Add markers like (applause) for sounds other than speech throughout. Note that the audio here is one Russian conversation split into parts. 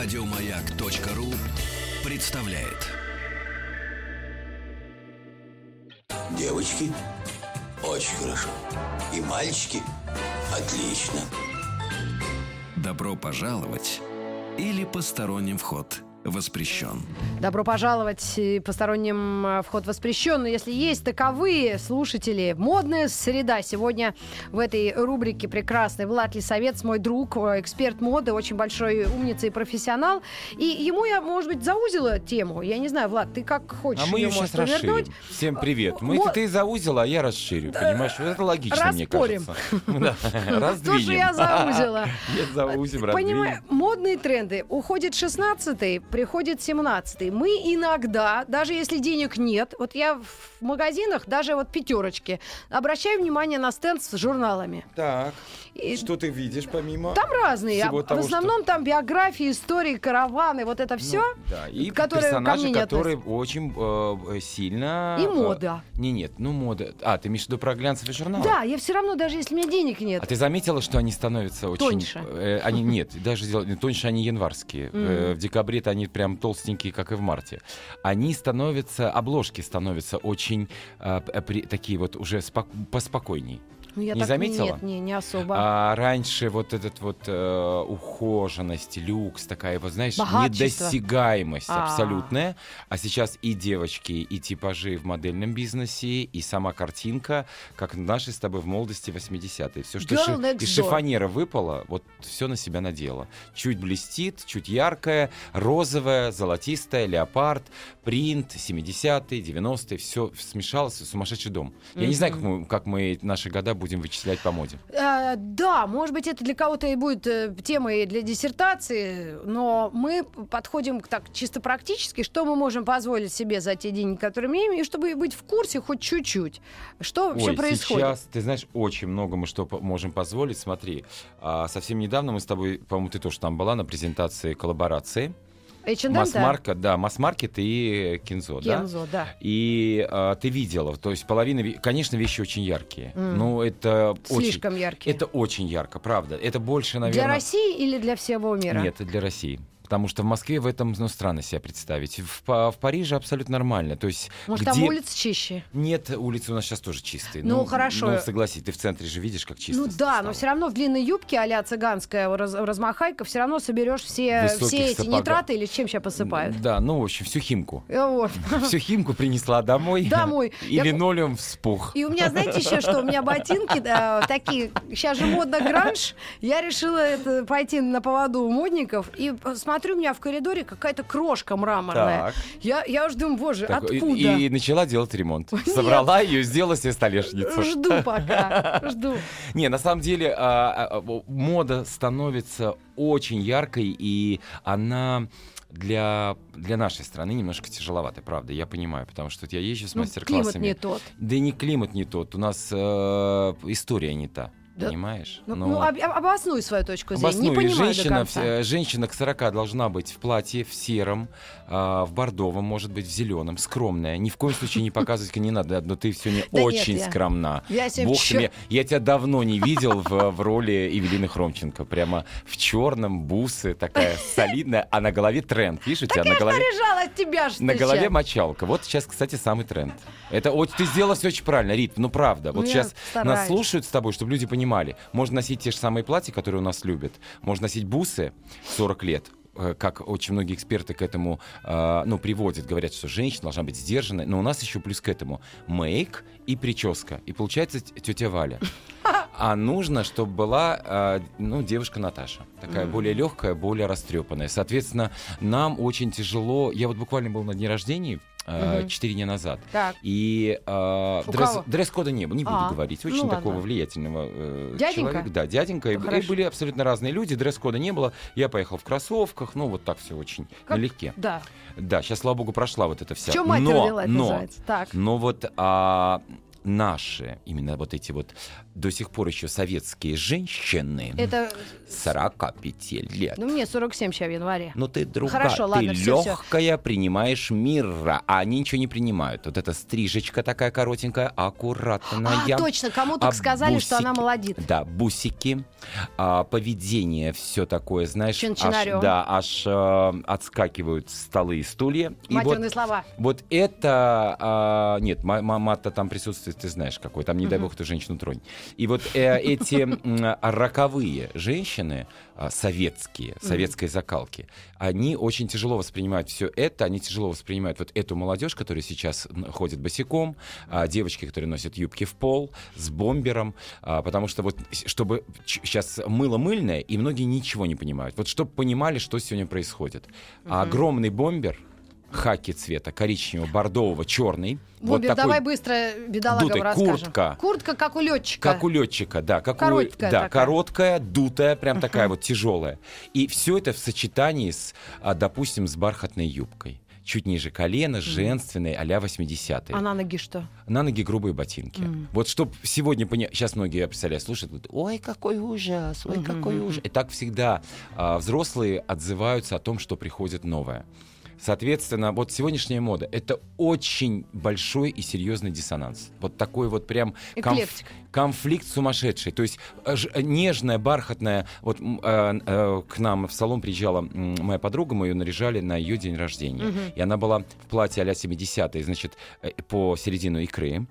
Радиомаяк.ру представляет. Девочки, очень хорошо. И мальчики, отлично. Добро пожаловать или посторонним вход воспрещен. Добро пожаловать. Посторонним э, вход воспрещен. Но если есть таковые слушатели, модная среда. Сегодня в этой рубрике прекрасный Влад Лисовец, мой друг, э, эксперт моды, очень большой умница и профессионал. И ему я, может быть, заузила тему. Я не знаю, Влад, ты как хочешь А мы ее сейчас расширим. повернуть. Всем привет. Мы, Мо- ты заузила, а я расширю. Понимаешь, Вот это логично, мне распорим. кажется. (laughs) Да, (laughs) Раздвинем. Тоже я заузила. (laughs) Нет, заузим, Понимаю, модные тренды. Уходит 16-й, приходит 17-й. Мы иногда, даже если денег нет, вот я в магазинах, даже вот пятерочки, обращаю внимание на стенд с журналами. Так, И что ты видишь помимо? Там разные. Всего А того, в основном там биографии, истории, караваны, вот это все. Ну, да, и которые ко персонажи, мне не которые очень э, сильно... И э, мода. Не, нет, ну мода. А, ты имеешь в виду про глянцевые журналы? Да, я все равно, даже если у меня денег нет. А ты заметила, что они становятся очень... Тоньше. э, они нет, даже тоньше они январские. Э, в декабре-то они прям толстенькие, как и в марте. Они становятся, обложки становятся очень э, п- при- такие вот уже спок- поспокойней. Ну, я не так- заметила? Нет, не, не особо. А раньше вот этот вот э, ухоженность, люкс, такая вот, знаешь, Богатчество. недосягаемость А. абсолютная. А сейчас и девочки, и типажи в модельном бизнесе, и сама картинка, как наши с тобой в молодости 80-е. Все, что ши- из шифонера выпало, вот все на себя надела. Чуть блестит, чуть яркое, розовое, золотистое, леопард, принт, 70-е, 90-е, все смешалось, сумасшедший дом. Я не знаю, как мы, как мы наши года будем вычислять по моде. Э, да, может быть, это для кого-то и будет э, темой для диссертации, но мы подходим к так чисто практически, что мы можем позволить себе за те деньги, которые имеем, и чтобы быть в курсе хоть чуть-чуть, что вообще Ой, происходит. сейчас, ты знаешь, очень много мы что можем позволить. Смотри, а, совсем недавно мы с тобой, по-моему, ты тоже там была на презентации коллаборации. H&M, да? Масс-маркет, да, масс-маркет и Кинзо, да? Кензо, да. И а, ты видела, то есть половина, конечно, вещи очень яркие. Ну, это Слишком очень, яркие. это очень ярко, правда. Это больше, наверное... Для России или для всего мира? Нет, это для России. Потому что в Москве в этом, ну, странно себя представить. В, в Париже абсолютно нормально. То есть Может, где... там улицы чище? Нет, улицы у нас сейчас тоже чистые. Ну, хорошо. Ну, согласись, ты в центре же видишь, как чисто Ну да, стало. но все равно в длинной юбке а-ля цыганская раз- размахайка все равно соберешь все, Высоких все эти сапогах. nitrаты или чем сейчас посыпают. Да, ну, в общем, всю химку. Э, Вот. (laughs) Всю химку принесла домой. Домой. И Я- линолеум вспух. И у меня, знаете, еще что? У меня ботинки такие, сейчас же модно гранж. Я решила это, пойти на поводу у модников. И смотрю, у меня в коридоре какая-то крошка мраморная. Так. Я, я уже думаю, боже, Так, и- откуда? И, начала делать ремонт. Собрала ее, сделала себе столешницу. Жду пока, жду. (laughs) Не, на самом деле а, а, а, мода становится очень яркой, и она для, для нашей страны немножко тяжеловатой, правда, я понимаю, потому что вот я езжу с Ну, мастер-классами. климат не тот. Да и не климат не тот, у нас э, история не та, Да. понимаешь? Ну, Но- ну, об- обоснуй свою точку зрения. Обосную, Не понимаю до женщина, конца. э, женщина к 40 должна быть в платье, в сером, а, в бордовом, может быть, в зеленом, скромная. Ни в коем случае не показывать не надо, но ты сегодня (laughs) Да нет, очень я- скромна. я сегодня Бог тебе- я тебя давно не видел в, в роли Евелины Хромченко. Прямо в черном, бусы, такая (laughs) солидная, а на голове тренд. Видишь, у тебя на голове... От тебя, что На голове мочалка. Вот сейчас, кстати, самый тренд. Это вот ты сделала все очень правильно, Рит. Ну правда. Вот Ну, я сейчас нас стараюсь. слушают с тобой, чтобы люди понимали. Можно носить те же самые платья, которые у нас любят. Можно носить бусы 40 лет э, как очень многие эксперты к этому э, ну, приводят, говорят, что женщина должна быть сдержанной, но у нас еще плюс к этому мейк и прическа. И получается тетя Валя. (laughs) А нужно, чтобы была э, ну, девушка Наташа. Такая более легкая, более растрепанная. Соответственно, нам очень тяжело. Я вот буквально был на дне рождения э, Мгм. четыре дня назад. Так. И э, дресс, дресс-кода не было, не буду А, говорить. ну Очень ладно. такого влиятельного э, Дяденька? человека. Да, дяденька. И, Ну, и хорошо. были абсолютно разные люди, дресс-кода не было. Я поехал в кроссовках, ну вот так все очень Как- налегке. Да. Да, сейчас, слава богу, прошла вот эта вся. В чем мать но, родила, это но, называется. Так. но вот а, наши, именно вот эти вот до сих пор еще советские женщины, Это, 45 лет. ну, мне 47 сейчас в январе. Но ты другая, Хорошо, ты ладно, легкая, принимаешь мира, а они ничего не принимают. Вот эта стрижечка такая коротенькая, аккуратная. А, точно, кому так А сказали, что она бусики? молодит. Да, бусики, а, поведение, все такое, знаешь, аж, да, аж э, отскакивают столы и стулья. И вот, Матерные слова. вот это, а, нет, ма- ма- мат-то там присутствует, ты знаешь какой, там не дай бог ты женщину тронь. И вот э, эти м, роковые женщины, а, советские, советской закалки, они очень тяжело воспринимают все это, они тяжело воспринимают вот эту молодежь, которая сейчас ходит босиком, а, девочки, которые носят юбки в пол, с бомбером, а, потому что вот чтобы сейчас мыло мыльное, и многие ничего не понимают. Вот чтобы понимали, что сегодня происходит. А огромный бомбер, хаки цвета коричневого, бордового, черный. Бомбер, вот такой, давай быстро бедолагам дутый, расскажем. куртка. Куртка, как у летчика. Как у летчика, да. Как у- Короткая да, такая. короткая, дутая, прям такая вот тяжелая. И все это в сочетании с, а, допустим, с бархатной юбкой. Чуть ниже колена, женственной, а-ля 80-е. А на ноги что? На ноги грубые ботинки. Вот чтобы сегодня понять, сейчас многие, я представляю, слушают, говорят, ой, какой ужас, ой, какой ужас. И так всегда а, взрослые отзываются о том, что приходит новое. Соответственно, вот сегодняшняя мода — это очень большой и серьезный диссонанс. Вот такой вот прям конф- конфликт сумасшедший. То есть э, э, нежная, бархатная. Вот э, э, к нам в салон приезжала моя подруга, мы ее наряжали на ее день рождения. И она была в платье а-ля 70-е, значит, э, по середину икры.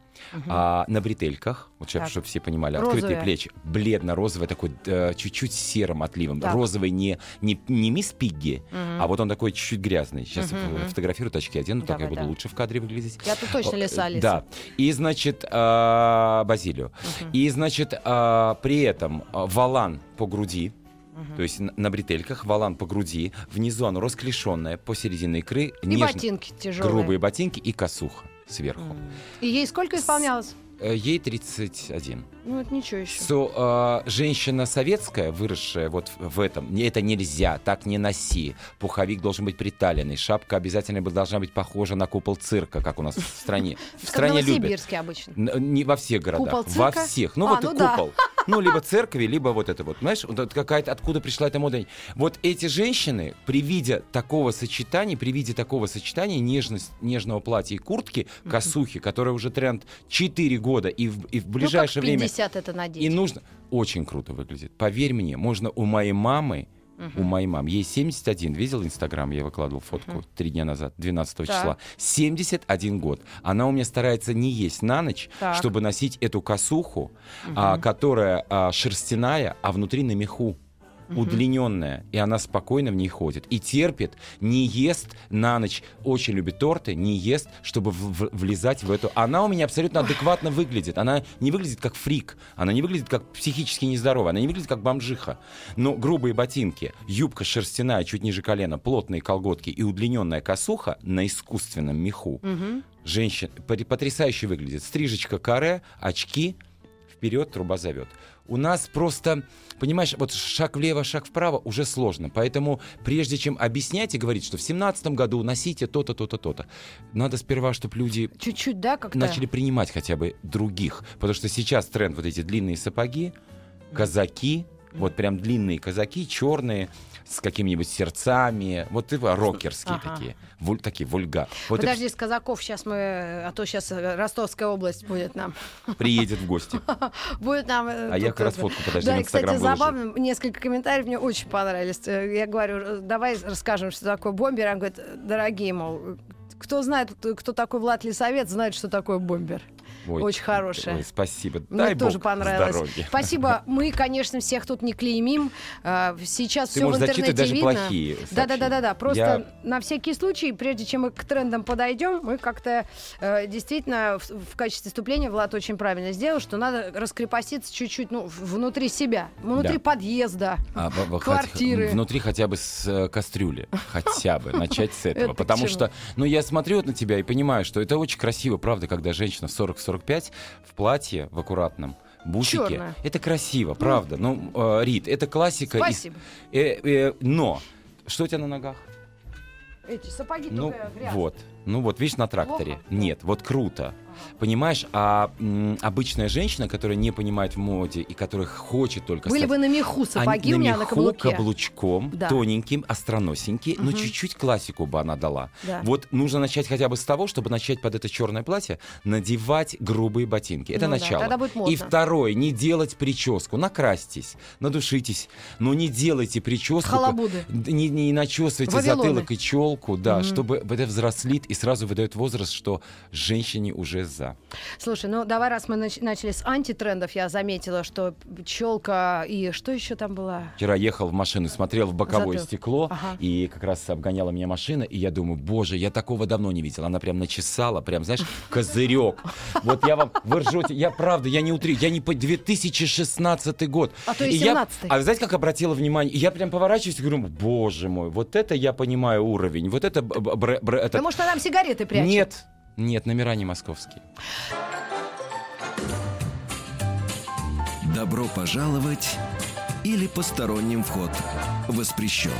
А на бретельках, вот Так. чтобы все понимали, открытые Розовая. плечи, бледно-розовый такой, э, чуть-чуть серым отливом. Так. Розовый не, не, не мисс Пигги, а вот он такой чуть-чуть грязный. Сейчас фотографирую, очки одену, так я Давай, буду да. лучше в кадре выглядеть. Я тут точно О, лиса, э, Алиса. Да. И, значит, а, Базилио. И, значит, а, при этом а, валан по груди, то есть на, на бретельках валан по груди, внизу оно расклешенное, посередине икры, И нежно- ботинки тяжелые. грубые ботинки и косуха сверху. И ей сколько исполнялось? Э, Ей 31. Ну, это ничего еще. So, а, женщина советская, выросшая вот в этом, это нельзя, так не носи. Пуховик должен быть приталенный, шапка обязательно должна быть похожа на купол цирка, как у нас в стране. (laughs) В стране любят. Обычно. Не во всех городах, во всех. Ну А, вот ну и да. купол. (laughs) Ну, либо церкви, либо вот это вот. Знаешь, вот какая-то, откуда пришла эта мода. Вот эти женщины, при виде такого сочетания, при виде такого сочетания нежность, нежного платья и куртки, косухи, которая уже тренд 4 года, и в, и в ближайшее ну, как в время 50 это надеть. и нужно... Очень круто выглядит. Поверь мне, можно у моей мамы, у моей мамы, ей 71, видел Инстаграм, я выкладывал фотку три дня назад, 12 Так. числа. 71 год. Она у меня старается не есть на ночь, Так. чтобы носить эту косуху, а, которая а, шерстяная, а внутри на меху удлиненная, и она спокойно в ней ходит. И терпит, не ест на ночь, очень любит торты, не ест, чтобы в- в- влезать в эту. Она у меня абсолютно адекватно выглядит. Она не выглядит как фрик, она не выглядит как психически нездоровая, она не выглядит как бомжиха. Но грубые ботинки, юбка шерстяная чуть ниже колена, плотные колготки и удлиненная косуха на искусственном меху. Женщина пот- потрясающе выглядит. Стрижечка каре, очки, вперед, труба зовет. У нас просто, понимаешь, вот шаг влево, шаг вправо уже сложно. Поэтому прежде чем объяснять и говорить, что в семнадцатом году носите то-то, то-то, то-то, надо сперва, чтобы люди Чуть-чуть, да, как-то? начали принимать хотя бы других. Потому что сейчас тренд вот эти длинные сапоги, казаки, вот прям длинные казаки, черные, с какими-нибудь сердцами, вот и рокерские Ага. такие, вуль- такие вульга. Вот и Подожди, из казаков сейчас мы, а то сейчас Ростовская область будет нам. (laughs) приедет в гости. Будет нам... э, А я как раз фотку, подожди, Да, и, кстати, забавно, несколько комментариев мне очень понравились. Э, Я говорю, э, давай расскажем, что такое бомбер. Он говорит, дорогие, мол, кто знает, кто такой Влад Лисовец, знает, что такое бомбер. Ой, Очень хорошая. ой, спасибо. Мне Дай тоже бог понравилось. здоровья. Спасибо. (laughs) Мы, конечно, всех тут не клеймим. А, Сейчас Ты все в интернете даже видно. плохие Да, да, да, да, да. Просто Я- на всякий случай, прежде чем мы к трендам подойдем, мы как-то э, действительно в, в качестве вступления Влад очень правильно сделал, что надо раскрепоститься чуть-чуть ну, внутри себя, внутри Да. подъезда. А, Квартиры. хоть- Внутри хотя бы с э, кастрюли. (laughs) Хотя бы. Начать с этого. Это Потому что, ну, я смотрю на тебя и понимаю, что это очень красиво, правда, когда женщина в 40-45 в платье, в аккуратном, бусике. Чёрное. Это красиво, правда. Ну, э, Рит, это классика. из- Спасибо. э, э, но, что у тебя на ногах? Эти сапоги Ну, только грязные. вот. Ну вот, видишь, на тракторе. Плохо? Нет, вот круто. Понимаешь, а м, обычная женщина, которая не понимает в моде и которая хочет только Были стать- бы на меху сапоги Они у меня на на меху, каблуке. каблучком, Да. тоненьким, остроносенький, но чуть-чуть классику бы она дала. Да. Вот нужно начать хотя бы с того, чтобы начать под это черное платье надевать грубые ботинки. Это Ну да, начало. тогда будет модно. И второе, не делать прическу. Накрасьтесь, надушитесь, но не делайте прическу. Халабуды. Не, не начесывайте Вавилоны. затылок и челку, да, чтобы это взрослит и сразу выдает возраст, что женщине уже за. Слушай, ну давай, раз мы нач- начали с антитрендов, я заметила, что челка и что еще там было? Вчера ехал в машину, смотрел в боковое Затыл. стекло, Ага. и как раз обгоняла меня машина, и я думаю, боже, я такого давно не видел. Она прям начесала, прям, знаешь, (laughs) козырек. Вот я вам, вы ржете, я правда, я не утри, я не по 2016 год. А то И я- 17-й. А знаете, как обратила внимание? Я прям поворачиваюсь и говорю, боже мой, вот это я понимаю уровень, вот это... бр- Потому что там сигареты прячут. Нет, нет, номера не московские. Добро пожаловать или посторонним вход воспрещен.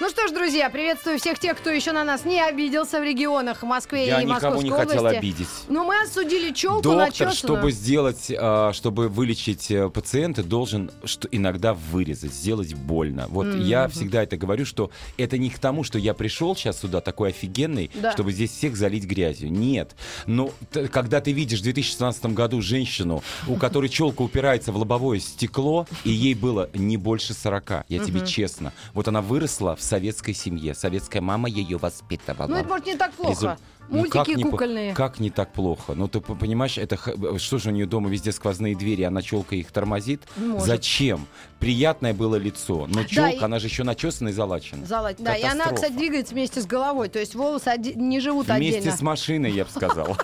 Ну что ж, друзья, приветствую всех тех, кто еще на нас не обиделся в регионах, в Москве Я и никого Московской не хотел области. обидеть. Ну, мы осудили челку Доктор, начесанную. чтобы сделать, а, чтобы вылечить э, пациента, должен что иногда вырезать, сделать больно. Вот я всегда это говорю, что это не к тому, что я пришел сейчас сюда такой офигенный, Да. чтобы здесь всех залить грязью. Нет. Но когда ты видишь в 2016 году женщину, у которой челка упирается в лобовое стекло, и ей было не больше 40, я тебе честно. Вот она выросла в советской семье, советская мама ее воспитывала. Ну, это, может, не так плохо. Ну, Мультики как не кукольные. Как не так плохо? Ну, ты понимаешь, это что же у нее дома везде сквозные двери, она челка их тормозит? Может. Зачем? Приятное было лицо, но челка, и- она же еще начесана и залачена. Зала- Да, и она, кстати, двигается вместе с головой. То есть волосы оде- не живут Вместе отдельно. с машиной, я бы сказал.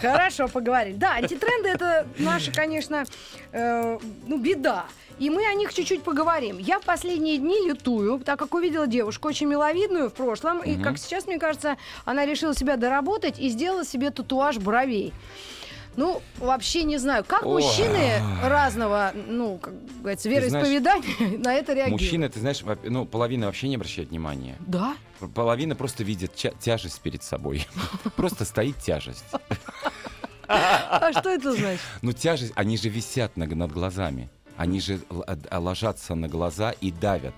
Хорошо, поговорили. Да, антитренды это наша, конечно, э, ну, беда. И мы о них чуть-чуть поговорим. Я в последние дни лютую, так как увидела девушку очень миловидную в прошлом. И как сейчас, мне кажется, она решила себя доработать и сделала себе татуаж бровей. Ну, вообще не знаю, как Ой. мужчины разного, ну, как говорится, знаешь, вероисповедания (laughs) на это реагируют. Мужчина, ты знаешь, ну, половина вообще не обращает внимания. Да? Половина просто видит тя- тяжесть перед собой. (laughs) Просто стоит тяжесть. (laughs) А что это значит? Ну, тяжесть, они же висят над глазами. Они же а- ложатся на глаза и давят.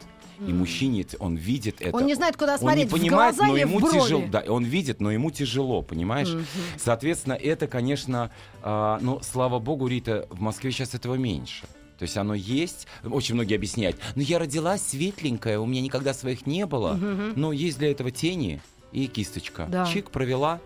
И мужчине, он видит это. Он не знает, куда Он смотреть, не в понимает, глаза но в ему брови? тяжело. Да, он видит, но ему тяжело, понимаешь? Соответственно, это, конечно, а, ну, слава богу, Рита, в Москве сейчас этого меньше. То есть оно есть. Очень многие объясняют. Ну, я родилась светленькая, у меня никогда своих не было. Но есть для этого тени и кисточка. Да. Чик провела.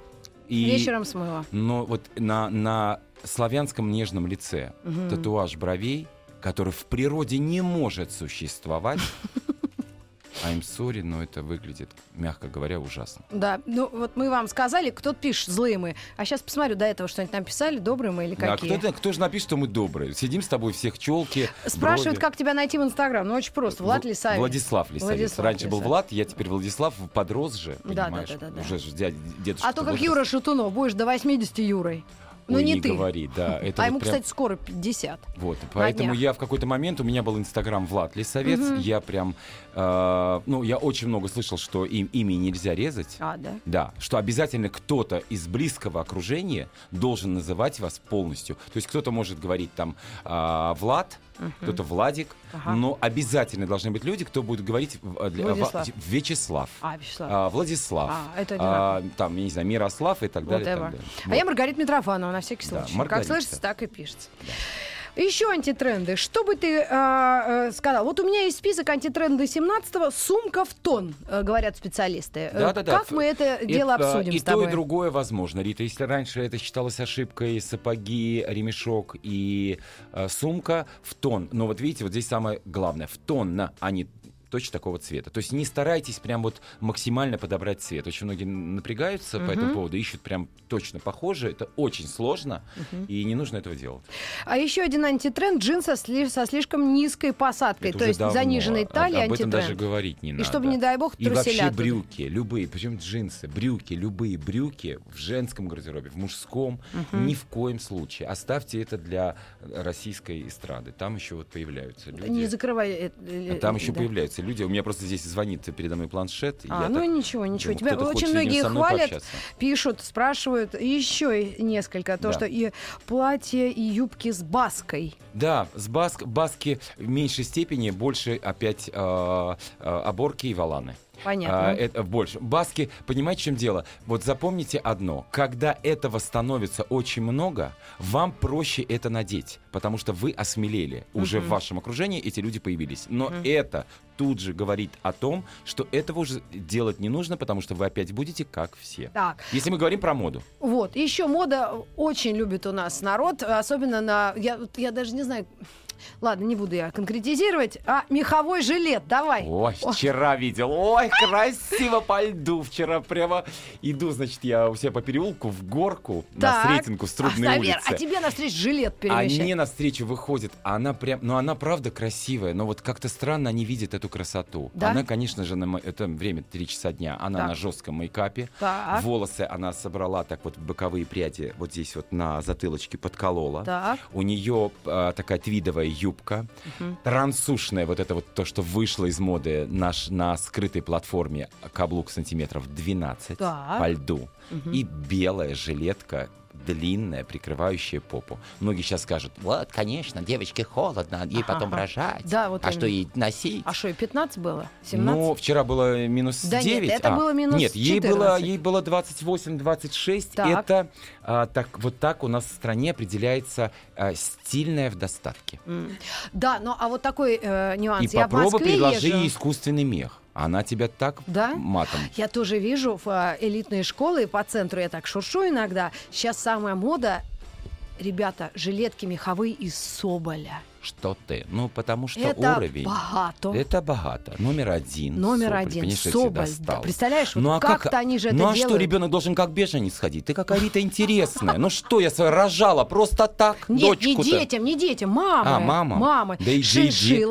И... Вечером смыла. Но вот на, на славянском нежном лице татуаж бровей, который в природе не может существовать. (laughs) I'm sorry, но это выглядит, мягко говоря, ужасно. Да, ну вот мы вам сказали, кто-то пишет злые мы. А сейчас посмотрю до этого, что-нибудь нам писали, добрые мы или Да, какие. кто, кто же напишет, что мы добрые? Сидим с тобой всех челки. Спрашивают, брови. как тебя найти в Инстаграм. Ну, очень просто. Влад Лисавин. Владислав Лисавец. Владислав Раньше был Лисавец. Влад, я теперь Владислав, подрос же, Да, да, понимаешь? да, да, да. Уже дедушка А то как возраст. Юра Шатунов, будешь до 80 Юрой. Ну, не, не ты. говори, да. (laughs) Это а вот ему, прям- кстати, скоро 50. Вот, поэтому я в какой-то момент, у меня был инстаграм Влад Лисовец, я прям, э, ну, я очень много слышал, что им, ими нельзя резать. А, да? Да, что обязательно кто-то из близкого окружения должен называть вас полностью. То есть кто-то может говорить там а, Влад, кто-то Владик, Ага. но обязательно должны быть люди, кто будет говорить для- Владислав. в- Вячеслав. А, Вячеслав. а, Владислав, А, это а, там, я не знаю, Мирослав и так далее. и так далее. А Вот. я Маргарита Митрофанова, на всякий Да, случай. как Маргарита. слышится, так и пишется. Еще антитренды. Что бы ты а, э, сказал? Вот у меня есть список антитренды 17-го. Сумка в тон, э, говорят специалисты. Э, Да-да-да. Как мы это дело Это, обсудим И с тобой? то, и другое возможно, Рита. Если раньше это считалось ошибкой, сапоги, ремешок и э, сумка в тон. Но вот видите, вот здесь самое главное. В тон, на, а не точно такого цвета. То есть не старайтесь прям вот максимально подобрать цвет. Очень многие напрягаются по этому поводу, ищут прям точно похожие. Это очень сложно, и не нужно этого делать. А еще один антитренд джинсы сли- со слишком низкой посадкой, Это то есть давно. заниженной Об- талии Об этом даже говорить не И надо. чтобы, не дай бог, И вообще оттуда. брюки, любые, причем джинсы, брюки, любые брюки в женском гардеробе, в мужском, ни в коем случае. Оставьте это для российской эстрады. Там еще вот появляются люди. Не закрывай. э, э, Там еще да. появляются люди. У меня просто здесь звонит передо мной планшет. А, ну так ничего, ничего. Тебя очень многие хвалят, пообщаться. пишут, спрашивают. И еще несколько. То, Да. что и платье, и юбки с баской. Да, с баск, баски в меньшей степени, больше опять э, э, оборки и валаны. Понятно. А, это больше. Баски, понимаете, в чем дело? Вот запомните одно. Когда этого становится очень много, вам проще это надеть, потому что вы осмелели. Уже в вашем окружении эти люди появились. Но это тут же говорит о том, что этого уже делать не нужно, потому что вы опять будете как все. Так, Если мы говорим про моду. вот. Еще мода очень любит у нас народ, особенно на... Я, я даже не знаю... Ладно, не буду я конкретизировать. А меховой жилет, давай. Ой, вчера видел. Ой, красиво по льду. Вчера прямо иду, значит, я у себя по переулку в горку на Так. Сретенку, с Трубной а, улице. А тебе навстречу жилет А перемещать. мне навстречу выходит, а она прям, ну она правда красивая, но вот как-то странно они видят эту красоту. Да? Она, конечно же, на это время 3 часа дня, она Так. на жестком мейкапе, Так. волосы она собрала так вот боковые пряди вот здесь вот на затылочке подколола. Так. У нее а, такая твидовая юбка, трансушная, вот это вот то, что вышло из моды наш, на скрытой платформе, каблук сантиметров 12 Так. по льду. И белая жилетка длинная, прикрывающая попу. Многие сейчас скажут, вот, конечно, девочке холодно, ей Ага, потом ага. рожать. Да, вот а что именно. ей носить? А что, и 15 было? 17? Ну, вчера было минус Да нет, 9. это а, было минус Нет, ей было, 14. ей было 28-26. Так. Это а, так, вот так у нас в стране определяется а, стильное в достатке. М. Да, но а вот такой э, нюанс. И я попробуй предложи езжу. ей искусственный мех. Она тебя так Да? матом. Я тоже вижу в э, элитные школы по центру, я так шуршу иногда. Сейчас самая мода, ребята, жилетки меховые из соболя. Что ты? Ну, потому что Это уровень. богато. Это богато. Номер один. Номер Соболь. один. Конечно, Соболь. Да, представляешь, вот ну, а как-то как, они же это Ну, а что, делают. ребенок должен как беженец ходить? Ты какая Рита интересная. Ну что, я рожала просто так, Нет, не детям, не детям, мамы. А, мама. Мамы. Да иди.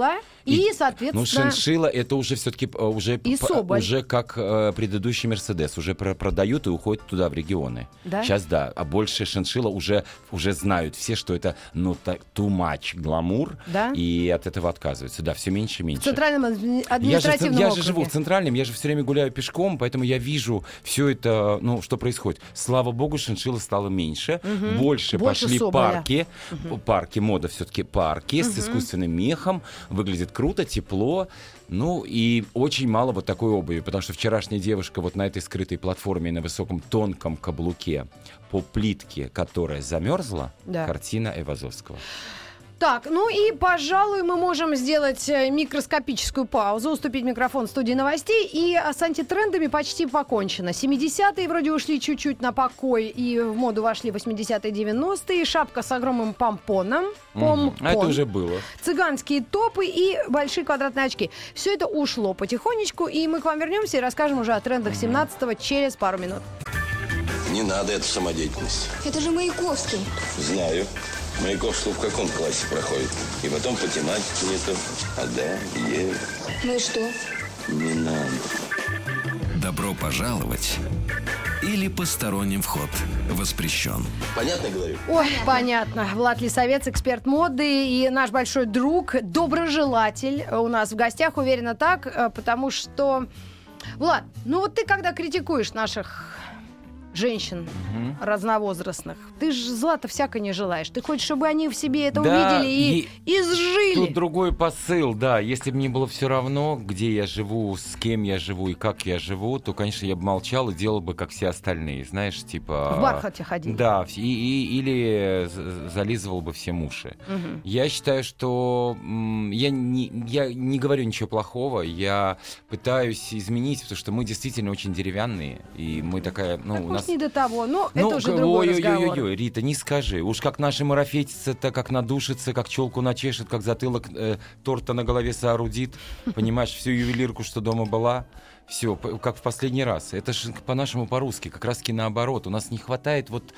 Шиншилла и, соответственно... Ну, шиншила это уже все-таки уже, И п- Соболь. уже как э, предыдущий Мерседес. Уже про- продают и уходят туда, в регионы. Да? Сейчас да. А больше шиншила уже, уже знают все, что это ну так too much гламур. Да? И от этого отказываются. Да, все меньше и меньше. В центральном адми- Я же, административном я же живу в центральном, я же все время гуляю пешком, поэтому я вижу все это, ну, что происходит. Слава богу, шиншилла стало меньше, больше, Больше пошли соболя. парки, парки, мода все-таки парки с искусственным мехом, выглядит круто, тепло, ну и очень мало вот такой обуви, потому что вчерашняя девушка вот на этой скрытой платформе на высоком тонком каблуке по плитке, которая замерзла, Да. картина Эвазовского. Так, ну и, пожалуй, мы можем сделать э, микроскопическую паузу, уступить микрофон студии новостей. И а, с антитрендами почти покончено. 70-е вроде ушли чуть-чуть на покой, и в моду вошли 80-е, 90-е. Шапка с огромным помпоном. Пом Мгм. А это уже было. Цыганские топы и большие квадратные очки. Все это ушло потихонечку, и мы к вам вернемся и расскажем уже о трендах 17-го через пару минут. Не надо эту самодеятельность. Это же Маяковский. Знаю. Маяковский в каком классе проходит? И потом по тематике не то. А да, е, Ну и что? не надо. Добро пожаловать или посторонним вход воспрещен. Понятно говорю? Ой, понятно. Влад Лисовец, эксперт моды и наш большой друг, доброжелатель у нас в гостях, уверена так, э, потому что... Влад, ну вот ты когда критикуешь наших женщин разновозрастных, ты же зла-то всяко не желаешь. Ты хочешь, чтобы они в себе это Да, увидели и, изжили. Тут другой посыл, да. Если бы мне было все равно, где я живу, с кем я живу и как я живу, то, конечно, я бы молчал и делал бы, как все остальные. Знаешь, типа... В бархате ходили. Да, и, и- или зализывал бы всем уши. Мгм. Я считаю, что я не, я не говорю ничего плохого, я пытаюсь изменить, потому что мы действительно очень деревянные, и мы такая, ну, Так, у может, нас... не до того, но Ну, это уже к- другой ой-ой-ой-ой, разговор. Рита, не скажи. Уж как наши марафетицы-то, как надушится, как челку начешет, как затылок э, торта на голове соорудит. (laughs) Понимаешь, всю ювелирку, что дома была, все, как в последний раз. Это же по-нашему по-русски, как раз таки наоборот. У нас не хватает вот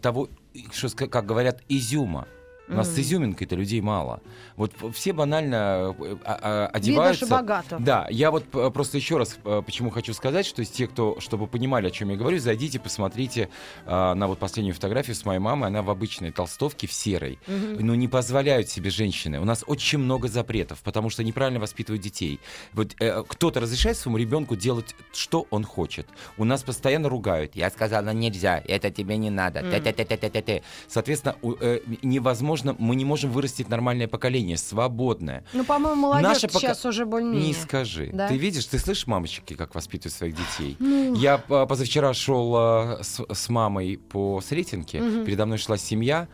того, что, как говорят, изюма. У нас с изюминкой-то людей мало. Вот все банально э, а- а, одеваются. Видно, что богато. Да, я вот п- просто еще раз э, почему хочу сказать, что из тех, кто, чтобы понимали, о чем я говорю, зайдите, посмотрите а, на вот последнюю фотографию с моей мамой, она в обычной толстовке в серой. Ну, не позволяют себе женщины. У нас очень много запретов, потому что неправильно воспитывают детей. Вот э, кто-то разрешает своему ребенку делать, что он хочет. У нас постоянно ругают. Я сказала, нельзя, это тебе не надо. Т-т-т-т-т-т. Соответственно, у- э, невозможно, мы не можем вырастить нормальное поколение, свободное. Ну, по-моему, молодежь Наше пока- сейчас уже более-менее. Не скажи. Да? Ты видишь, ты слышишь, мамочки, как воспитывают своих детей? Ну. Я а, позавчера шел а, с, с мамой по Сретенке. Передо мной шла семья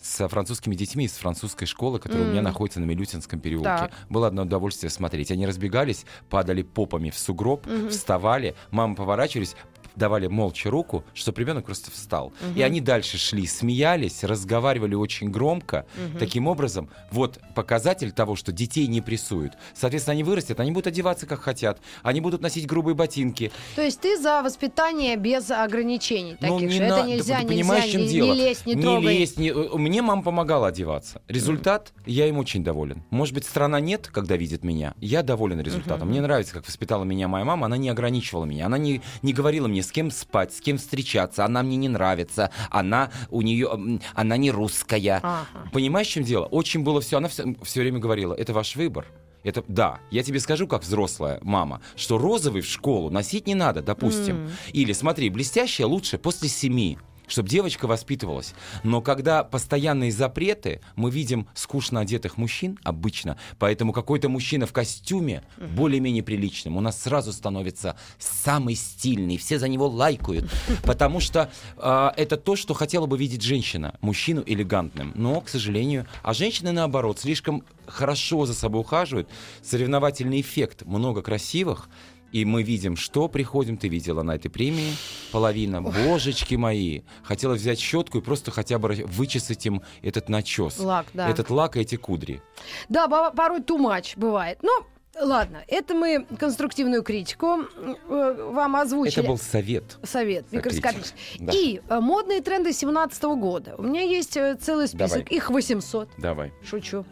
с французскими детьми из французской школы, которая у меня находится на Милютинском переулке. Так. Было одно удовольствие смотреть. Они разбегались, падали попами в сугроб, вставали, мамы поворачивались, давали молча руку, чтобы ребенок просто встал. И они дальше шли, смеялись, разговаривали очень громко. Таким образом, вот показатель того, что детей не прессуют. Соответственно, они вырастят, они будут одеваться как хотят, они будут носить грубые ботинки. То есть ты за воспитание без ограничений таких, Ну, не что на- это да нельзя, ты понимаешь, нельзя, чем не, дело? не лезь, не, не трогай. лезь, не- э, Мне мама помогала одеваться. Результат, я им очень доволен. Может быть, страна нет, когда видит меня. Я доволен результатом. Мне нравится, как воспитала меня моя мама. Она не ограничивала меня. Она не, не говорила мне, с кем спать, с кем встречаться. Она мне не нравится. Она у нее, она не русская. Ага. Понимаешь, в чем дело? Очень было все. Она все, время говорила, это ваш выбор. Это, да, я тебе скажу, как взрослая мама, что розовый в школу носить не надо, допустим. Или, смотри, блестящее лучше после семи чтобы девочка воспитывалась. Но когда постоянные запреты, мы видим скучно одетых мужчин обычно, поэтому какой-то мужчина в костюме более-менее приличным у нас сразу становится самый стильный, все за него лайкают, потому что а, это то, что хотела бы видеть женщина, мужчину элегантным. Но, к сожалению, а женщины наоборот слишком хорошо за собой ухаживают, соревновательный эффект, много красивых, и мы видим, что приходим, ты видела на этой премии, половина, божечки мои. Хотела взять щетку и просто хотя бы вычесать им этот начес. Лак, да. Этот лак и эти кудри. Да, порой much бывает. Ну, ладно, это мы конструктивную критику э, вам озвучили. Это был совет. Совет микроскопический. Да. И э, модные тренды 17 года. У меня есть э, целый список. Давай. Их 800. Давай. Шучу.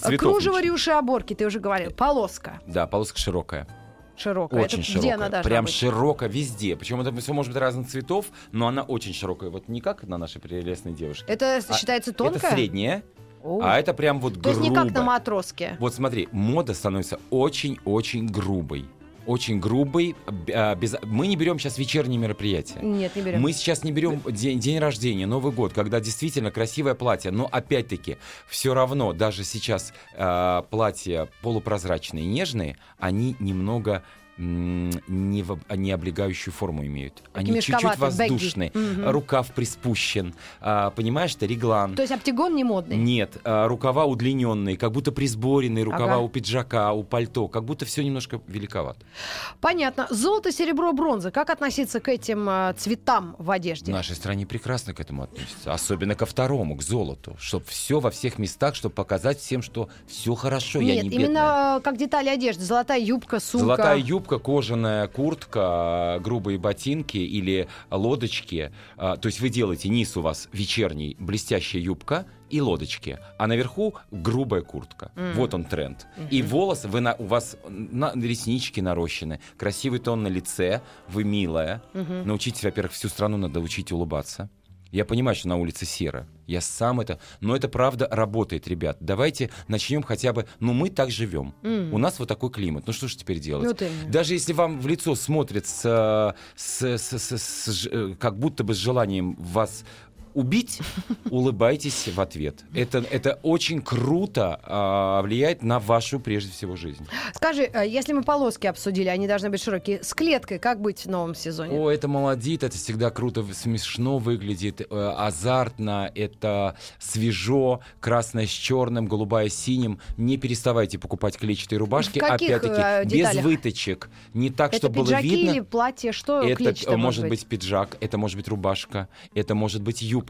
Цветов Кружево, рюши, оборки, ты уже говорил. Полоска Да, полоска широкая. Широкая. Очень это широкая. Где она должна Прям быть? широко везде. Причем это все может быть разных цветов, но она очень широкая. Вот не как на нашей прелестной девушке. Это А считается тонкая? Это средняя, О. а это прям вот То есть не как на грубо. матроске. Вот смотри, мода становится очень-очень грубой. Очень грубой. б- а, без... Мы не берем сейчас вечерние мероприятия. Нет, не берем. Мы сейчас не берем день, день рождения, Новый год, когда действительно красивое платье, но опять-таки все равно даже сейчас э, платья полупрозрачные, нежные, они немного не, в- не облегающую форму имеют. Они чуть-чуть бэгги. воздушные, Мгм. рукав приспущен, а, понимаешь, это реглан. То есть оптигон не модный? Нет, а, рукава удлиненные, как будто присборенные, рукава Ага. у пиджака, у пальто, как будто все немножко великовато. Понятно. Золото, серебро, бронза. Как относиться к этим э, цветам в В одежде? нашей стране прекрасно к этому относятся, особенно ко второму, к золоту, чтобы все во всех местах, чтобы показать всем, что все хорошо, я Нет, не бедная. именно как детали одежды. Золотая юбка, сумка. Золотая юбка, кожаная куртка, грубые ботинки или лодочки. А, То есть вы делаете низ у вас вечерний блестящая юбка и лодочки, а наверху грубая куртка. Вот он тренд. И волосы, вы на, у вас на, реснички нарощены, красивый тон на лице, вы милая. Научитесь, во-первых, всю страну надо учить улыбаться. Я понимаю, что на улице серо. Я сам это... Но это правда работает, ребят. Давайте начнем хотя бы... Ну, мы так живем. У нас вот такой климат. Ну, что ж теперь делать? Вот именно. Даже если вам в лицо смотрят с, э, с- с- с- с ж- э, как будто бы с желанием вас убить, (laughs) улыбайтесь в ответ. Это, это очень круто а, влияет на вашу, прежде всего, жизнь. Скажи, э, если мы полоски обсудили, они должны быть широкие. С клеткой как быть в новом сезоне? О, это молодит, это всегда круто, смешно выглядит, э, азартно, это свежо, красное с черным, голубая с синим. Не переставайте покупать клетчатые рубашки, каких, э, опять-таки, без выточек. Не так, Это чтобы было пиджаки видно. или платье? Что Это клетчатое э, может быть пиджак, это может быть рубашка, это может быть юбка.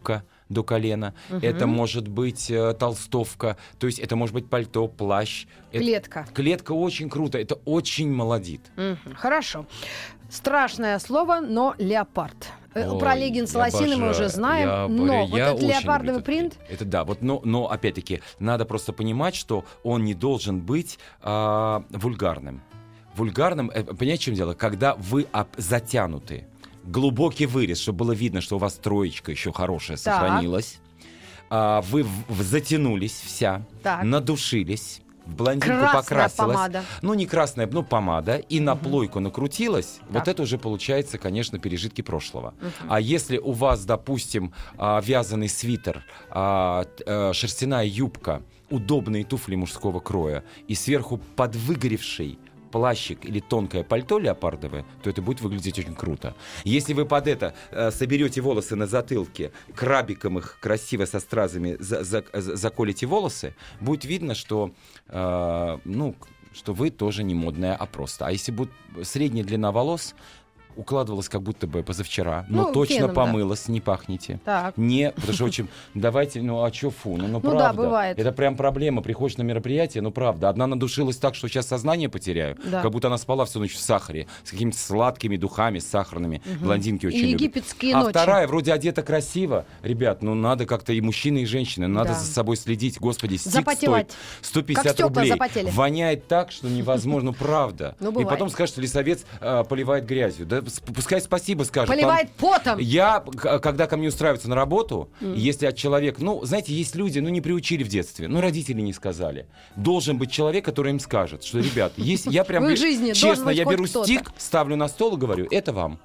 До колена, это может быть э, толстовка, то есть это может быть пальто, плащ. Это- Клетка. Клетка очень круто, это очень молодит. Мгм, Хорошо. Страшное слово, но леопард. Э, Ой, Про леггинсы я лосины мы уже знаем, Я но обожаю. вот Я этот леопардовый этот принт, Это да, вот, но, но опять-таки надо просто понимать, что он не должен быть а, вульгарным. Вульгарным, э, понимаете, в чем дело? Когда вы затянуты, глубокий вырез, чтобы было видно, что у вас троечка еще хорошая Так. сохранилась. А, вы в- в- затянулись вся, Так. надушились, в блондинку Красная покрасилась. помада. Ну, не красная, ну, помада, и на плойку накрутилась, вот Так. это уже получается, конечно, пережитки прошлого. А если у вас, допустим, а, вязаный свитер, а, э, шерстяная юбка, удобные туфли мужского кроя и сверху подвыгоревший плащик или тонкое пальто леопардовое, то это будет выглядеть очень круто. Если вы под это э, соберете волосы на затылке, крабиком их красиво со стразами за- за- за- заколите волосы, будет видно, что, э, ну, что вы тоже не модная, а просто. А если будет средняя длина волос, укладывалась как будто бы позавчера, но Ну, точно феном, да. помылась, не пахнете. Так. Не, потому что очень, (laughs) давайте, ну а чё фу, ну, ну Ну да, правда. бывает. Это прям проблема, приходишь на мероприятие, ну правда. Одна надушилась так, что сейчас сознание потеряю, Да. как будто она спала всю ночь в сахаре, с какими-то сладкими духами, с сахарными, блондинки очень И любят. египетские а ночи. вторая вроде одета красиво. Ребят, ну надо как-то и мужчины, и женщины, надо Да. за собой следить. Господи, стик Запотевать. стоит 150 Как рублей. запотели. Воняет так, что невозможно, (laughs) правда. Ну, и потом скажешь, что лесовец э, поливает грязью. Да пускай спасибо скажет. Поливает потом. Я, когда ко мне устраиваются на работу, если от человека, ну, знаете, есть люди, ну, не приучили в детстве, ну, родители не сказали. Должен быть человек, который им скажет, что, ребят, есть, я (laughs) прям, честно, я беру стик, ставлю на стол и говорю, это вам.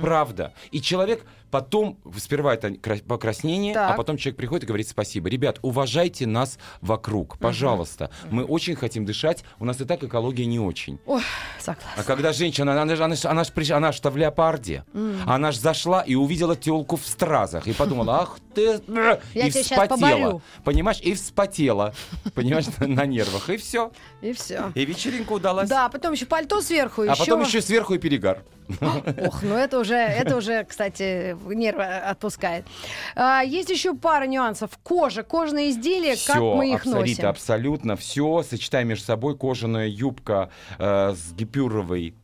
Правда. И человек потом, сперва это кра- покраснение, Так. а потом человек приходит и говорит спасибо. Ребят, уважайте нас вокруг, пожалуйста. Мы очень хотим дышать, у нас и так экология не очень. Ой, согласна. А когда женщина, она, она, она, ж приш- она ж-то в леопарде, она ж зашла и увидела телку в стразах и подумала, ах ты, и вспотела, понимаешь, и вспотела, понимаешь, на- на нервах, и все, И все. и вечеринка удалась. Да, потом еще пальто сверху. А потом еще сверху и перегар. Ох, ну это уже, это уже, кстати, нервы отпускает. А, есть еще пара нюансов. Кожа, кожные изделия, как Все, мы их абсолютно, носим. абсолютно все. Сочетаем между собой кожаная юбка э, с гипюровой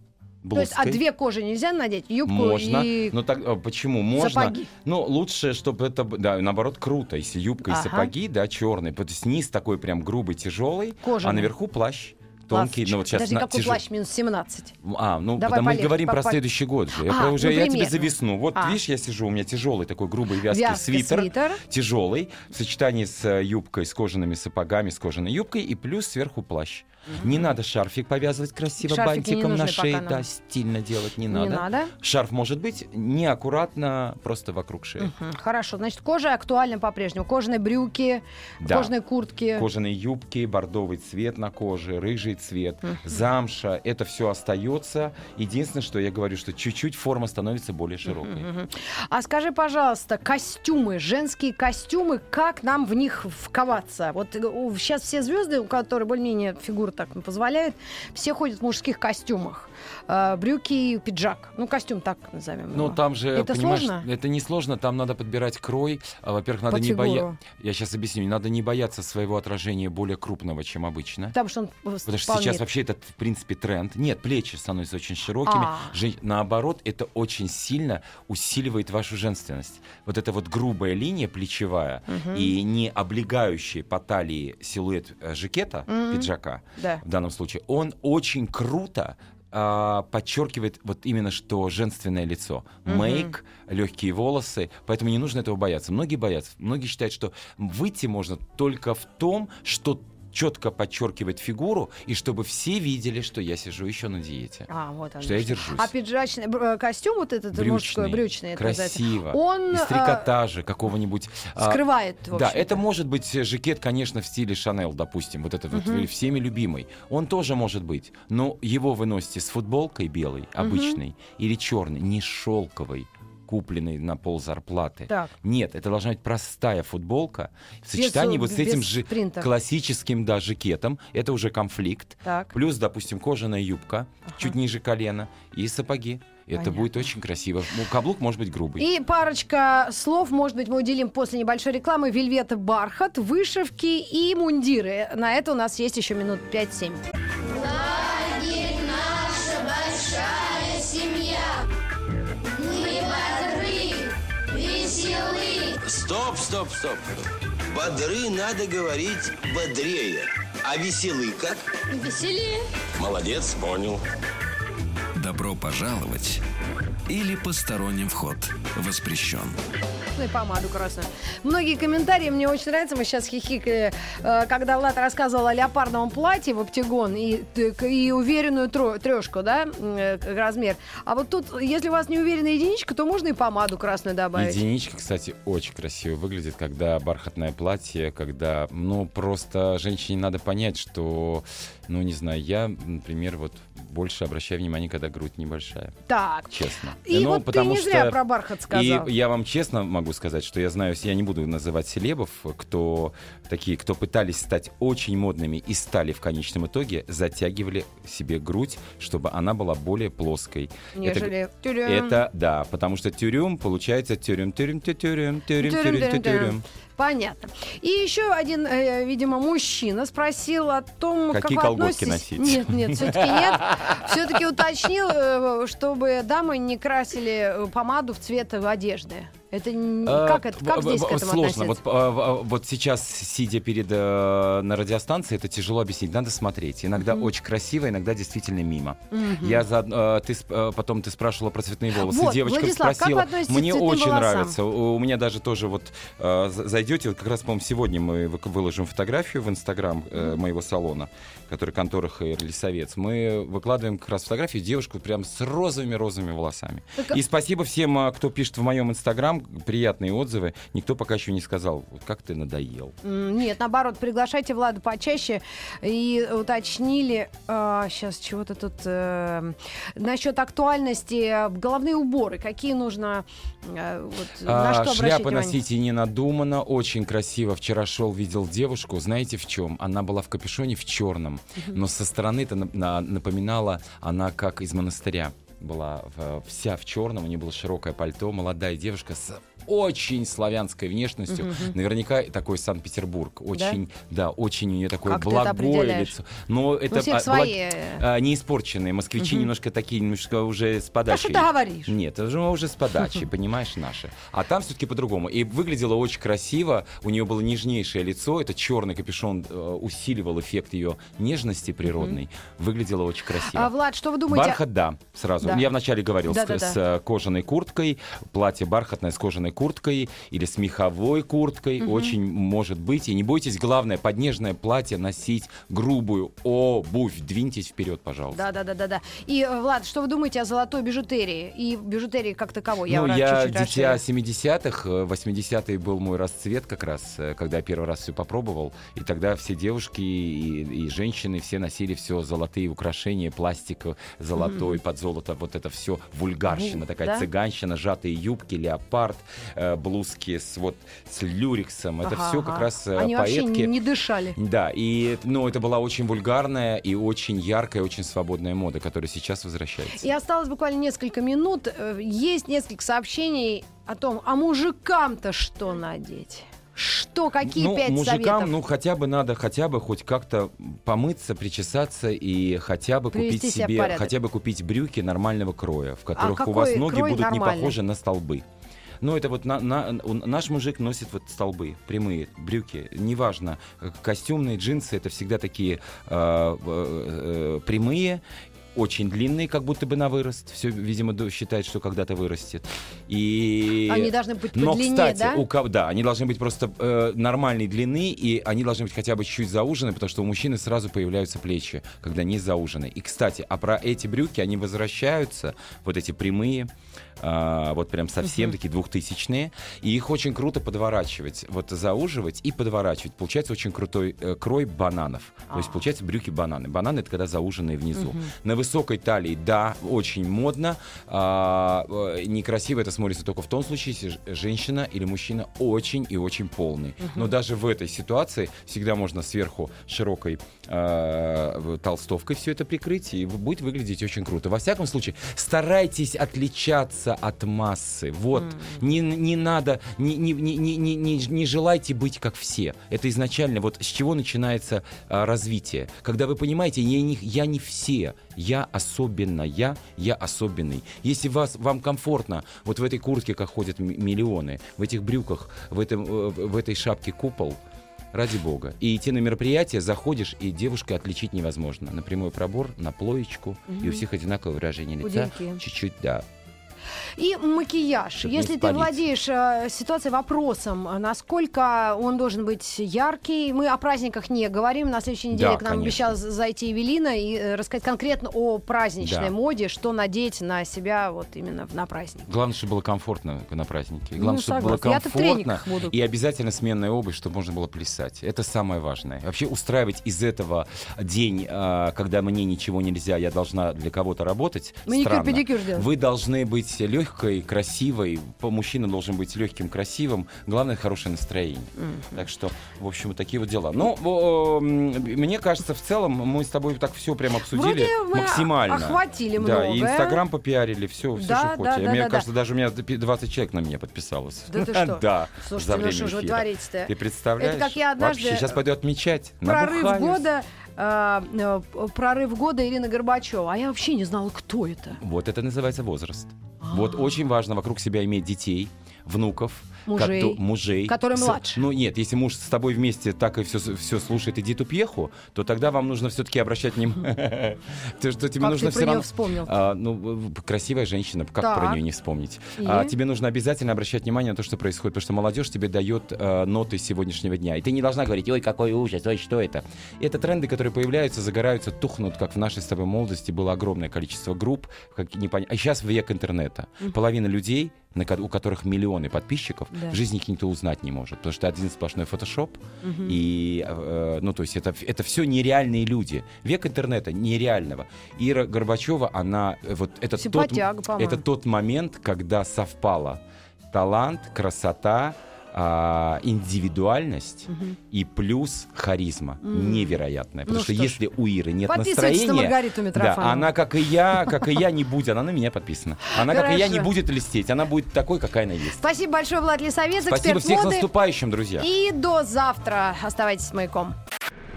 То есть, а блузкой. две кожи нельзя надеть? Юбку Можно. и... Но так, э, почему? Можно. Сапоги. Ну, лучше, чтобы это... Да, наоборот, круто. Если юбка и Ага. сапоги, да, черные. То есть низ такой прям грубый, тяжелый. Кожаный. А наверху плащ. Тонкий, ну вот сейчас Подожди, на- какой тяжел- плащ минус 17? А, ну, Давай потому мы говорим по- про по- следующий год же. Я, А, про уже, я тебе например. за весну. Вот, А. видишь, я сижу, у меня тяжелый такой грубый вязкий Вязкий свитер. свитер. Тяжелый, в сочетании с э, юбкой, с кожаными сапогами, с кожаной юбкой, и плюс сверху плащ. Не надо шарфик повязывать красиво Шарфики бантиком на шее. Да, стильно делать не Не надо. надо? Шарф может быть неаккуратно, просто вокруг шеи. Мгм, Хорошо, значит, кожа актуальна по-прежнему. Кожаные брюки, Да. кожаные куртки. Кожаные юбки, бордовый цвет на коже, рыжий цвет, замша, это все остается. Единственное, что я говорю, что чуть-чуть форма становится более широкой. Мгм. А скажи, пожалуйста, костюмы, женские костюмы, как нам в них вковаться? Вот сейчас все звезды, у которых более-менее фигура так позволяет, все ходят в мужских костюмах. Э, брюки и пиджак. Ну, костюм так назовем. Ну, там же, Это понимаешь, сложно? это не сложно, там надо подбирать крой. А, Во-первых, надо Под не бояться. Я сейчас объясню, надо не бояться своего отражения более крупного, чем обычно. Потому что он Потому что сейчас вообще это, в принципе, тренд. Нет, плечи становятся очень широкими. А. Жен- Наоборот, это очень сильно усиливает вашу женственность. Вот эта вот грубая линия плечевая и не облегающий по талии силуэт э, жакета, Мгм. пиджака, Да. в данном случае, он очень круто а, подчеркивает вот именно что женственное лицо. Мгм. Мейк, легкие волосы, поэтому не нужно этого бояться. Многие боятся. Многие считают, что выйти можно только в том, что четко подчеркивает фигуру, и чтобы все видели, что я сижу еще на диете. А, вот оно Что я держусь. А пиджачный бр- э, костюм вот этот мужской, брючный, это называется, красиво, он из а, трикотажа какого-нибудь. а, скрывает, в да, это может быть жакет, конечно, в стиле Шанел, допустим, вот этот вот Мгм. э, всеми любимый. Он тоже может быть, но его вы носите с футболкой белой, обычной, или черной, не шелковой, купленной на пол зарплаты. Так. Нет, это должна быть простая футболка в Без, сочетании вот с этим же принта. классическим да, жакетом. Это уже конфликт. Так. Плюс, допустим, кожаная юбка чуть ниже колена и сапоги. Это Понятно. будет очень красиво. Ну, каблук может быть грубый. И парочка слов, может быть, мы уделим после небольшой рекламы. Вельвет бархат, вышивки и мундиры. На это у нас есть еще минут 5-7. Стоп, стоп, стоп. Бодры надо говорить бодрее. А веселый как? Веселее. Молодец, понял. Добро пожаловать или посторонним вход воспрещен. Ну и помаду красную. Многие комментарии мне очень нравятся. Мы сейчас хихикали, э, когда Влад рассказывал о леопардовом платье в оптигон и, и уверенную трешку, да, э, размер. А вот тут, если у вас не уверенная единичка, то можно и помаду красную добавить. Единичка, кстати, очень красиво выглядит, когда бархатное платье, когда, ну, просто женщине надо понять, что, ну, не знаю, я, например, вот больше обращаю внимание, когда грудь небольшая, Так. честно. И Ну, вот ты потому не зря что- про бархат сказал. И я вам честно могу сказать, что я знаю, я не буду называть селебов, кто такие, кто пытались стать очень модными и стали в конечном итоге, затягивали себе грудь, чтобы она была более плоской. Это- Нежели тюрем. Это, да, потому что тюрем получается тюрем, тюрем, тю- тюрем, тюрем, тюрем, тю- тюрем. Понятно. И еще один, э, видимо, мужчина спросил о том, Какие как вы колготки относитесь... носить? Нет, нет, все-таки нет. Все-таки уточнил, э, чтобы дамы не красили э, помаду в цвет одежды. Это А, как, это, как здесь к этому Сложно. Вот, а, а, вот сейчас, сидя перед э, на радиостанции, это тяжело объяснить. Надо смотреть. Иногда очень красиво, иногда действительно мимо. Я за, э, ты э, потом ты спрашивала про цветные волосы. Вот, Девочка Владислав, спросила. Мне очень волосам? нравится. У, меня даже тоже вот за- зайдете, вот как раз, по-моему, сегодня мы вы- выложим фотографию в Инстаграм э, моего салона, который контора ХР Лисовец. Мы выкладываем как раз фотографию девушку прям с розовыми-розовыми волосами. Так, а- И спасибо всем, кто пишет в моем Инстаграм приятные отзывы. Никто пока еще не сказал, вот как ты надоел. Нет, наоборот, приглашайте Влада почаще. И уточнили, сейчас чего-то тут, э, насчет актуальности э, головные уборы. Какие нужно, э, вот, на А, что обращать шляпы внимание? носите не надуманно, очень красиво. Вчера шел, видел девушку, знаете в чем? Она была в капюшоне в черном, но со стороны это напоминала она как из монастыря была вся в черном, у нее было широкое пальто, молодая девушка с очень славянской внешностью. Наверняка такой Санкт-Петербург. Очень, да? очень у нее такое Как благое лицо. Но это всех а, свои. благ- а, не испорченные. Москвичи немножко такие, немножко уже с А подачей. что ты говоришь? Нет, это же уже с подачи, (laughs) понимаешь, наши. А там все-таки по-другому. И выглядело очень красиво. У нее было нежнейшее лицо. Это черный капюшон э, усиливал эффект ее нежности природной. Выглядело очень красиво. А, Влад, что вы думаете? Бархат, да, сразу. Да. Я вначале говорил с, Да-да-да. с, э, кожаной курткой, платье бархатное с кожаной курткой или с меховой курткой. Очень может быть. И не бойтесь, главное, под нежное платье носить грубую обувь. Двиньтесь вперед, пожалуйста. Да, да, да, да, да. И, э, Влад, что вы думаете о золотой бижутерии и бижутерии как таковой? Я ну, я чуть-чуть дитя расширю. 70-х, э, 80-е был мой расцвет как раз, э, когда я первый раз все попробовал. И тогда все девушки и, и женщины все носили все золотые украшения, пластик э, золотой под золото. Вот это все вульгарщина, Ву- такая да? цыганщина, сжатые юбки, леопард, э, блузки с вот с люрексом. Это Ага, все как раз э, Они вообще поэтки. не, не дышали. Да, и ну, это была очень вульгарная и очень яркая, очень свободная мода, которая сейчас возвращается. И осталось буквально несколько минут. Э, Есть несколько сообщений о том, а мужикам-то что надеть? Что, какие ну, пять мужикам, советов? ну, хотя бы надо, хотя бы хоть как-то помыться, причесаться и хотя бы Привести купить себе, хотя бы купить брюки нормального кроя, в которых у какой вас ноги будут не нормальный? похожи на столбы. Ну, это вот на- на- у- наш мужик носит вот столбы, прямые брюки. Неважно, э, костюмные джинсы это всегда такие э, э, э, прямые, очень длинные, как будто бы на вырост. Все, видимо, считает, что когда-то вырастет. И... Они должны быть Но, подлиннее, кстати, да? у кого, да, они должны быть просто э, нормальной длины, и они должны быть хотя бы чуть-чуть заужены, потому что у мужчины сразу появляются плечи, когда не заужены. И, кстати, а про эти брюки, они возвращаются, вот эти прямые, а, вот прям совсем такие двухтысячные, и их очень круто подворачивать, вот зауживать и подворачивать. Получается очень крутой э, крой бананов. То есть А. получается брюки бананы. Бананы это когда зауженные внизу. На высокой талии, да, очень модно. А, э, некрасиво это смотрится только в том случае, если женщина или мужчина очень и очень полный. Но даже в этой ситуации всегда можно сверху широкой э, толстовкой все это прикрыть, и будет выглядеть очень круто. Во всяком случае, старайтесь отличаться от массы. Вот. Не, не надо, не, не, не, не, не, не- желайте быть как все. Это изначально, вот с чего начинается а, развитие. Когда вы понимаете, я не, я не все, я особенно, я, я особенный. Если вас, вам комфортно вот в этой куртке, как ходят миллионы, в этих брюках, в, этом, э, в этой шапке купол, Ради бога. И идти на мероприятие, заходишь, и девушка отличить невозможно. На прямой пробор, на плоечку, и у всех одинаковое выражение лица. Чуть-чуть, да. И макияж. Чтоб не Если ты владеешь э, ситуацией вопросом, насколько он должен быть яркий, мы о праздниках не говорим. На следующей неделе Да, к нам конечно. обещала зайти Эвелина и э, рассказать конкретно о праздничной Да. моде, что надеть на себя вот именно на праздник. Главное, чтобы было комфортно на празднике. Ну, Главное, чтобы было согласна. Комфортно. И обязательно сменная обувь, чтобы можно было плясать. Это самое важное. Вообще устраивать из этого день, а, когда мне ничего нельзя, я должна для кого-то работать. Маникюр, педикюр делать. Вы должны быть легкой, красивой. По- Мужчина должен быть легким, красивым. Главное, хорошее настроение. Так что, в общем, такие вот дела. Ну, мне кажется, в целом мы с тобой так все прям обсудили Вроде максимально. охватили Да, и. Инстаграм попиарили, все, все, Да, что да, хочешь. да, Мне да, кажется, даже у меня 20 человек на меня подписалось. Да ты (laughs) что? Да, Слушайте, за ну время что же творите-то? Ты представляешь? Это как я однажды- Вообще, сейчас пойду отмечать. Прорыв Набухаюсь. года, э, э, прорыв года Ирина Горбачева. А я вообще не знала, кто это. Вот это называется возраст. Вот очень важно вокруг себя иметь детей, внуков, Мужей. кото- мужей. Которые С- младше. Ну нет, если муж с тобой вместе так и все, все слушает Эдиту Пьеху, то тогда вам нужно все-таки обращать внимание. (laughs) То, что тебе нужно все равно... вспомнил? А, ну, красивая женщина, как про нее не вспомнить? И? А, тебе нужно обязательно обращать внимание на то, что происходит, потому что молодежь тебе дает э, ноты сегодняшнего дня. И ты не должна говорить, ой, какой ужас, ой, что это? Это тренды, которые появляются, загораются, тухнут, как в нашей с тобой молодости было огромное количество групп. Как непон- А сейчас век интернета. Половина людей, на у которых миллионы подписчиков, Да. в жизни их никто узнать не может, потому что один сплошной фотошоп. И, э, ну, то есть это, это все нереальные люди. Век интернета нереального. Ира Горбачева, она э, вот это тот, по-моему. это тот момент, когда совпало талант, красота, а, индивидуальность и плюс харизма невероятная. Потому Ну что что если у Иры нет настроения, да, она как и я, как и я не будет, она на меня подписана. Она как и я не Хорошо. будет льстеть, она будет такой, какая она есть. Спасибо большое, Влад Лисовец, Спасибо всех с моды. наступающим, друзья. И до завтра. Оставайтесь с маяком.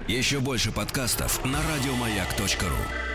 Еще больше подкастов на радиомаяк.ру.